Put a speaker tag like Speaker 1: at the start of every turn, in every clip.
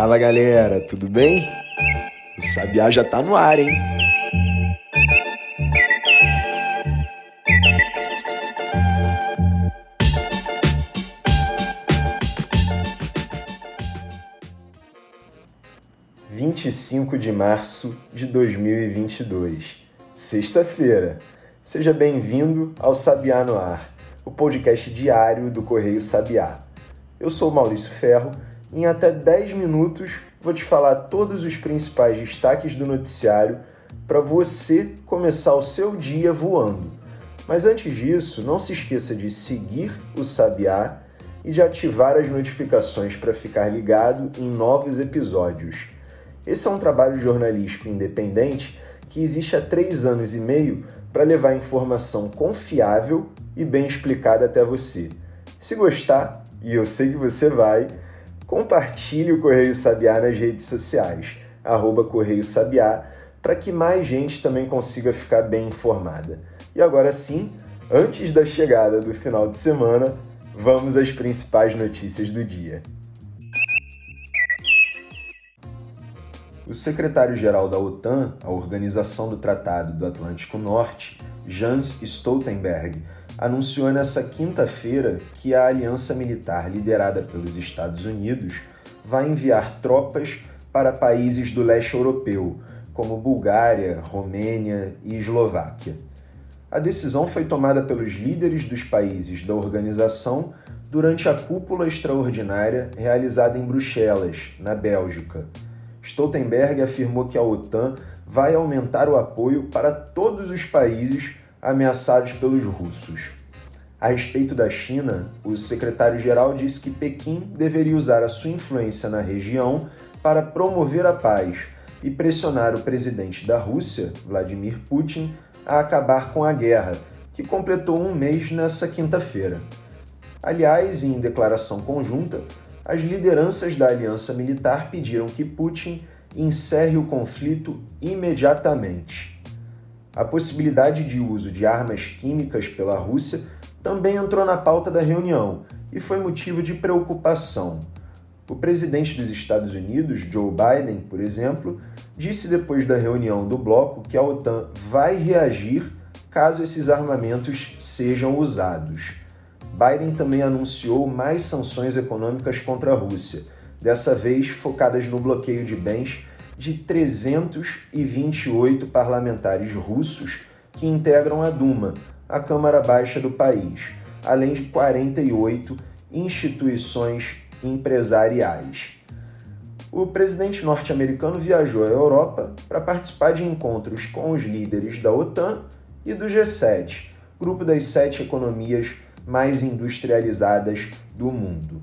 Speaker 1: Fala galera, tudo bem? O Sabiá já tá no ar, hein? Vinte e cinco de março de dois mil e vinte e dois, sexta-feira. Seja bem-vindo ao Sabiá no Ar, o podcast diário do Correio Sabiá. Eu sou Maurício Ferro em até 10 minutos, vou te falar todos os principais destaques do noticiário para você começar o seu dia voando. Mas antes disso, não se esqueça de seguir o Sabiá e de ativar as notificações para ficar ligado em novos episódios. Esse é um trabalho jornalístico independente que existe há três anos e meio para levar informação confiável e bem explicada até você. Se gostar, e eu sei que você vai, compartilhe o Correio Sabiá nas redes sociais, arroba Correio Sabiá, para que mais gente também consiga ficar bem informada. E agora sim, antes da chegada do final de semana, vamos às principais notícias do dia. O secretário-geral da OTAN, a Organização do Tratado do Atlântico Norte, Jens Stoltenberg, anunciou nessa quinta-feira que a aliança militar liderada pelos Estados Unidos vai enviar tropas para países do leste europeu, como Bulgária, Romênia e Eslováquia. A decisão foi tomada pelos líderes dos países da organização durante a cúpula extraordinária realizada em Bruxelas, na Bélgica. Stoltenberg afirmou que a OTAN vai aumentar o apoio para todos os países ameaçados pelos russos. A respeito da China, o secretário-geral disse que Pequim deveria usar a sua influência na região para promover a paz e pressionar o presidente da Rússia, Vladimir Putin, a acabar com a guerra, que completou um mês nessa quinta-feira. Aliás, em declaração conjunta, as lideranças da aliança militar pediram que Putin encerre o conflito imediatamente. A possibilidade de uso de armas químicas pela Rússia também entrou na pauta da reunião e foi motivo de preocupação. O presidente dos Estados Unidos, Joe Biden, por exemplo, disse depois da reunião do bloco que a OTAN vai reagir caso esses armamentos sejam usados. Biden também anunciou mais sanções econômicas contra a Rússia, dessa vez focadas no bloqueio de bens de 328 parlamentares russos que integram a Duma, a Câmara Baixa do país, além de 48 instituições empresariais. O presidente norte-americano viajou à Europa para participar de encontros com os líderes da OTAN e do G7, grupo das sete economias mais industrializadas do mundo.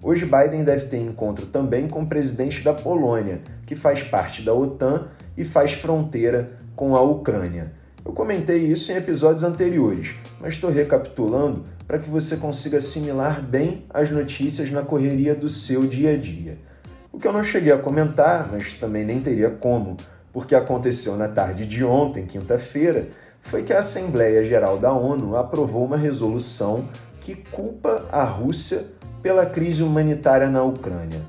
Speaker 1: Hoje, Biden deve ter encontro também com o presidente da Polônia, que faz parte da OTAN e faz fronteira com a Ucrânia. Eu comentei isso em episódios anteriores, mas estou recapitulando para que você consiga assimilar bem as notícias na correria do seu dia a dia. O que eu não cheguei a comentar, mas também nem teria como, porque aconteceu na tarde de ontem, quinta-feira, foi que a Assembleia Geral da ONU aprovou uma resolução que culpa a Rússia pela crise humanitária na Ucrânia.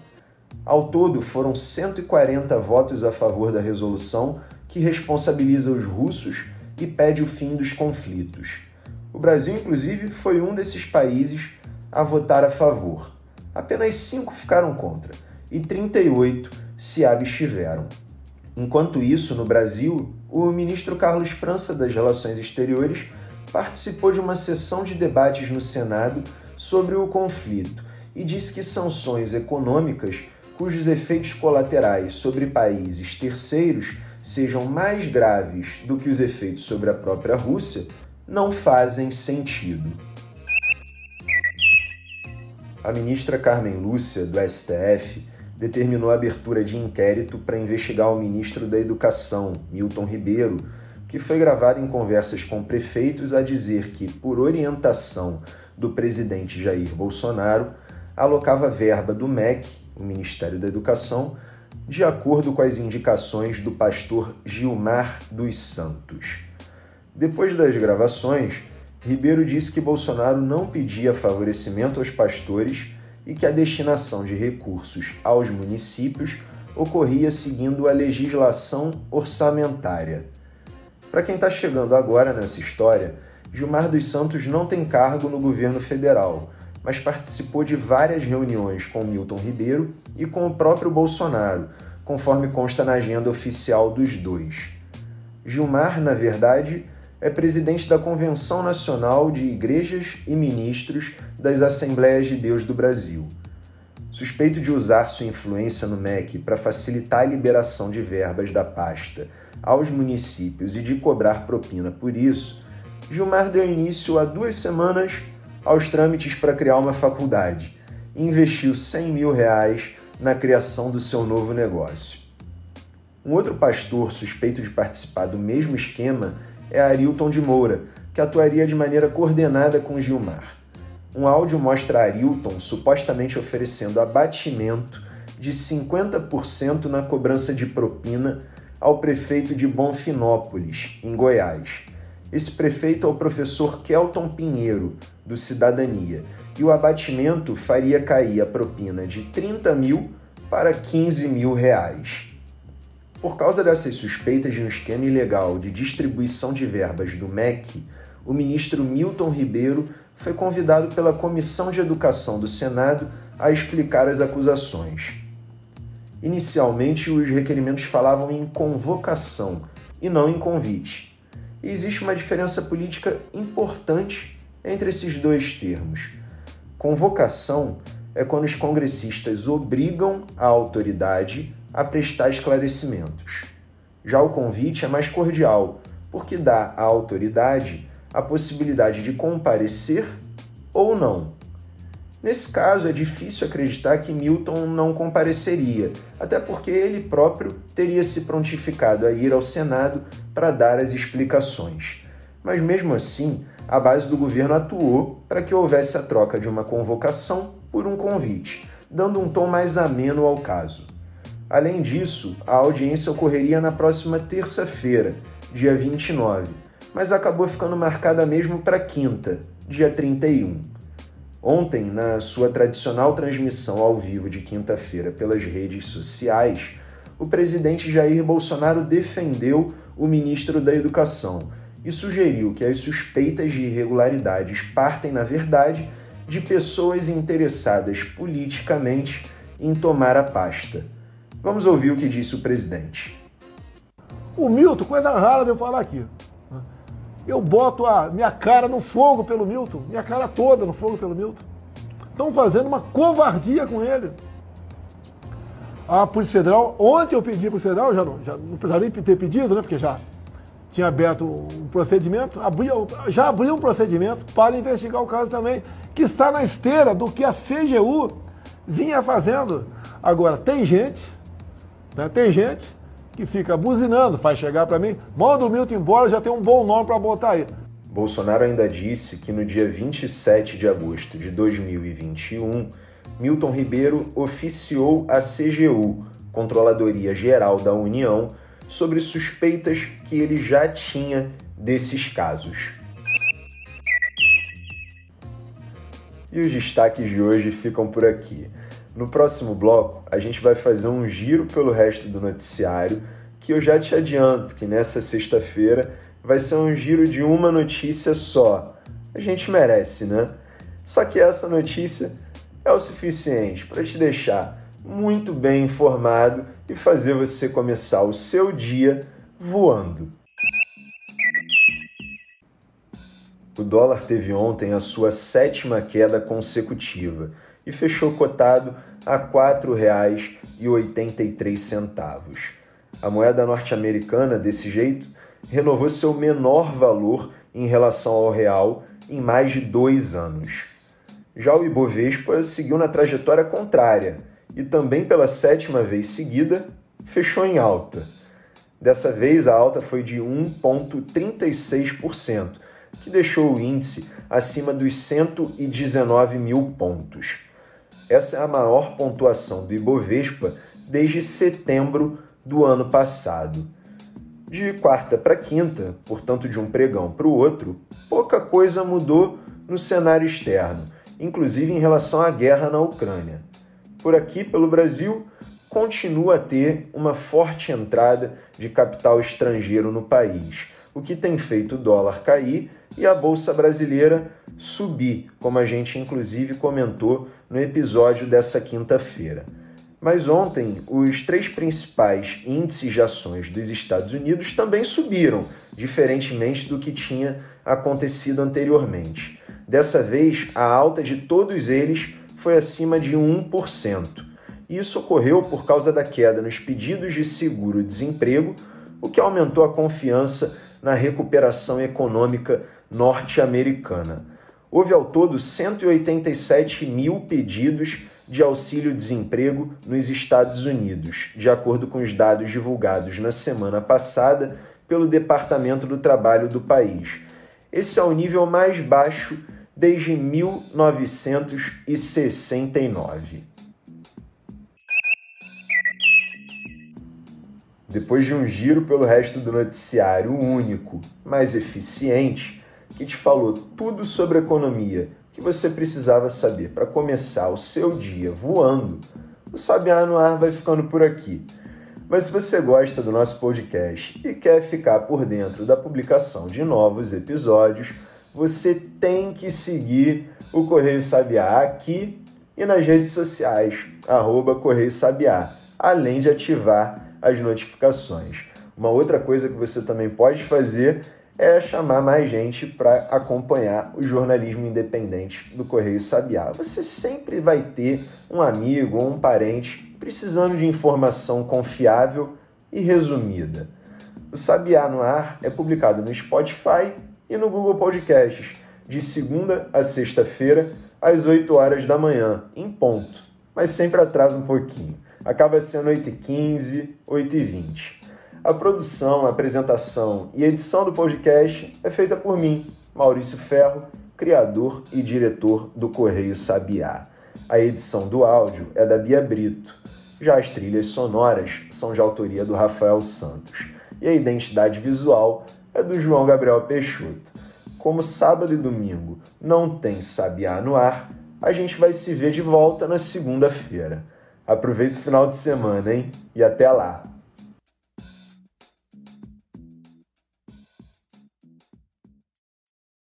Speaker 1: Ao todo, foram 140 votos a favor da resolução que responsabiliza os russos e pede o fim dos conflitos. O Brasil, inclusive, foi um desses países a votar a favor. Apenas cinco ficaram contra e 38 se abstiveram. Enquanto isso, no Brasil, o ministro Carlos França das Relações Exteriores participou de uma sessão de debates no Senado sobre o conflito e disse que sanções econômicas cujos efeitos colaterais sobre países terceiros sejam mais graves do que os efeitos sobre a própria Rússia não fazem sentido. A ministra Carmen Lúcia, do STF, determinou a abertura de inquérito para investigar o ministro da Educação, Milton Ribeiro, que foi gravado em conversas com prefeitos a dizer que, por orientação do presidente Jair Bolsonaro, alocava verba do MEC, o Ministério da Educação, de acordo com as indicações do pastor Gilmar dos Santos. Depois das gravações, Ribeiro disse que Bolsonaro não pedia favorecimento aos pastores e que a destinação de recursos aos municípios ocorria seguindo a legislação orçamentária. Para quem está chegando agora nessa história, Gilmar dos Santos não tem cargo no governo federal, mas participou de várias reuniões com Milton Ribeiro e com o próprio Bolsonaro, conforme consta na agenda oficial dos dois. Gilmar, na verdade, é presidente da Convenção Nacional de Igrejas e Ministros das Assembleias de Deus do Brasil. Suspeito de usar sua influência no MEC para facilitar a liberação de verbas da pasta aos municípios e de cobrar propina por isso, Gilmar deu início há duas semanas aos trâmites para criar uma faculdade e investiu 100 mil reais na criação do seu novo negócio. Um outro pastor suspeito de participar do mesmo esquema é Arilton de Moura, que atuaria de maneira coordenada com Gilmar. Um áudio mostra Arilton supostamente oferecendo abatimento de 50% na cobrança de propina ao prefeito de Bonfinópolis, em Goiás. Esse prefeito é o professor Kelton Pinheiro, do Cidadania, e o abatimento faria cair a propina de 30 mil para 15 mil reais. Por causa dessas suspeitas de um esquema ilegal de distribuição de verbas do MEC, o ministro Milton Ribeiro foi convidado pela Comissão de Educação do Senado a explicar as acusações. Inicialmente, os requerimentos falavam em convocação e não em convite. E existe uma diferença política importante entre esses dois termos. Convocação é quando os congressistas obrigam a autoridade a prestar esclarecimentos. Já o convite é mais cordial, porque dá à autoridade a possibilidade de comparecer ou não. Nesse caso, é difícil acreditar que Milton não compareceria, até porque ele próprio teria se prontificado a ir ao Senado para dar as explicações. Mas mesmo assim, a base do governo atuou para que houvesse a troca de uma convocação por um convite, dando um tom mais ameno ao caso. Além disso, a audiência ocorreria na próxima terça-feira, dia 29, mas acabou ficando marcada mesmo para quinta, dia 31. Ontem, na sua tradicional transmissão ao vivo de quinta-feira pelas redes sociais, o presidente Jair Bolsonaro defendeu o ministro da Educação e sugeriu que as suspeitas de irregularidades partem, na verdade, de pessoas interessadas politicamente em tomar a pasta. Vamos ouvir o que disse o presidente.
Speaker 2: O Milton, coisa rara de eu falar aqui eu boto a minha cara no fogo pelo Milton, minha cara toda no fogo pelo Milton. Estão fazendo uma covardia com ele. A Polícia Federal, ontem eu pedi para o Federal, já não, já não precisaria nem ter pedido, né, porque já tinha aberto um procedimento, abriu, já abriu um procedimento para investigar o caso também, que está na esteira do que a CGU vinha fazendo. Agora, tem gente, né, tem gente que fica buzinando, faz chegar para mim, manda o Milton embora, já tem um bom nome para botar aí.
Speaker 1: Bolsonaro ainda disse que no dia 27 de agosto de 2021, Milton Ribeiro oficiou a CGU, Controladoria Geral da União, sobre suspeitas que ele já tinha desses casos. E os destaques de hoje ficam por aqui. No próximo bloco, a gente vai fazer um giro pelo resto do noticiário, que eu já te adianto que nessa sexta-feira vai ser um giro de uma notícia só. A gente merece, né? Só que essa notícia é o suficiente para te deixar muito bem informado e fazer você começar o seu dia voando. O dólar teve ontem a sua sétima queda consecutiva e fechou cotado a R$ 4,83. A moeda norte-americana, desse jeito, renovou seu menor valor em relação ao real em mais de dois anos. Já o Ibovespa seguiu na trajetória contrária e também pela sétima vez seguida fechou em alta. Dessa vez a alta foi de 1,36%, que deixou o índice acima dos 119 mil pontos. Essa é a maior pontuação do Ibovespa desde setembro do ano passado. De quarta para quinta, portanto de um pregão para o outro, pouca coisa mudou no cenário externo inclusive em relação à guerra na Ucrânia. Por aqui, pelo Brasil, continua a ter uma forte entrada de capital estrangeiro no país, o que tem feito o dólar cair e a bolsa brasileira subir, como a gente inclusive comentou no episódio dessa quinta-feira. Mas ontem, os três principais índices de ações dos Estados Unidos também subiram, diferentemente do que tinha acontecido anteriormente. Dessa vez, a alta de todos eles foi acima de 1%. Isso ocorreu por causa da queda nos pedidos de seguro-desemprego, o que aumentou a confiança na recuperação econômica norte-americana. Houve ao todo 187 mil pedidos de auxílio-desemprego nos Estados Unidos, de acordo com os dados divulgados na semana passada pelo Departamento do Trabalho do país. Esse é o nível mais baixo desde 1969. Depois de um giro pelo resto do noticiário único, mais eficiente, que te falou tudo sobre economia que você precisava saber para começar o seu dia voando, o Sabiá no Ar vai ficando por aqui. Mas se você gosta do nosso podcast e quer ficar por dentro da publicação de novos episódios, você tem que seguir o Correio Sabiá aqui e nas redes sociais, arroba Correio Sabiá, além de ativar as notificações. Uma outra coisa que você também pode fazer é chamar mais gente para acompanhar o jornalismo independente do Correio Sabiá. Você sempre vai ter um amigo ou um parente precisando de informação confiável e resumida. O Sabiá no Ar é publicado no Spotify e no Google Podcasts, de segunda a sexta-feira, às 8 horas da manhã, em ponto, mas sempre atrasa um pouquinho. Acaba sendo 8h15, 8h20. A produção, a apresentação e edição do podcast é feita por mim, Maurício Ferro, criador e diretor do Correio Sabiá. A edição do áudio é da Bia Brito. Já as trilhas sonoras são de autoria do Rafael Santos. E a identidade visual é do João Gabriel Peixoto. Como sábado e domingo não tem Sabiá no ar, a gente vai se ver de volta na segunda-feira. Aproveita o final de semana, hein? E até lá!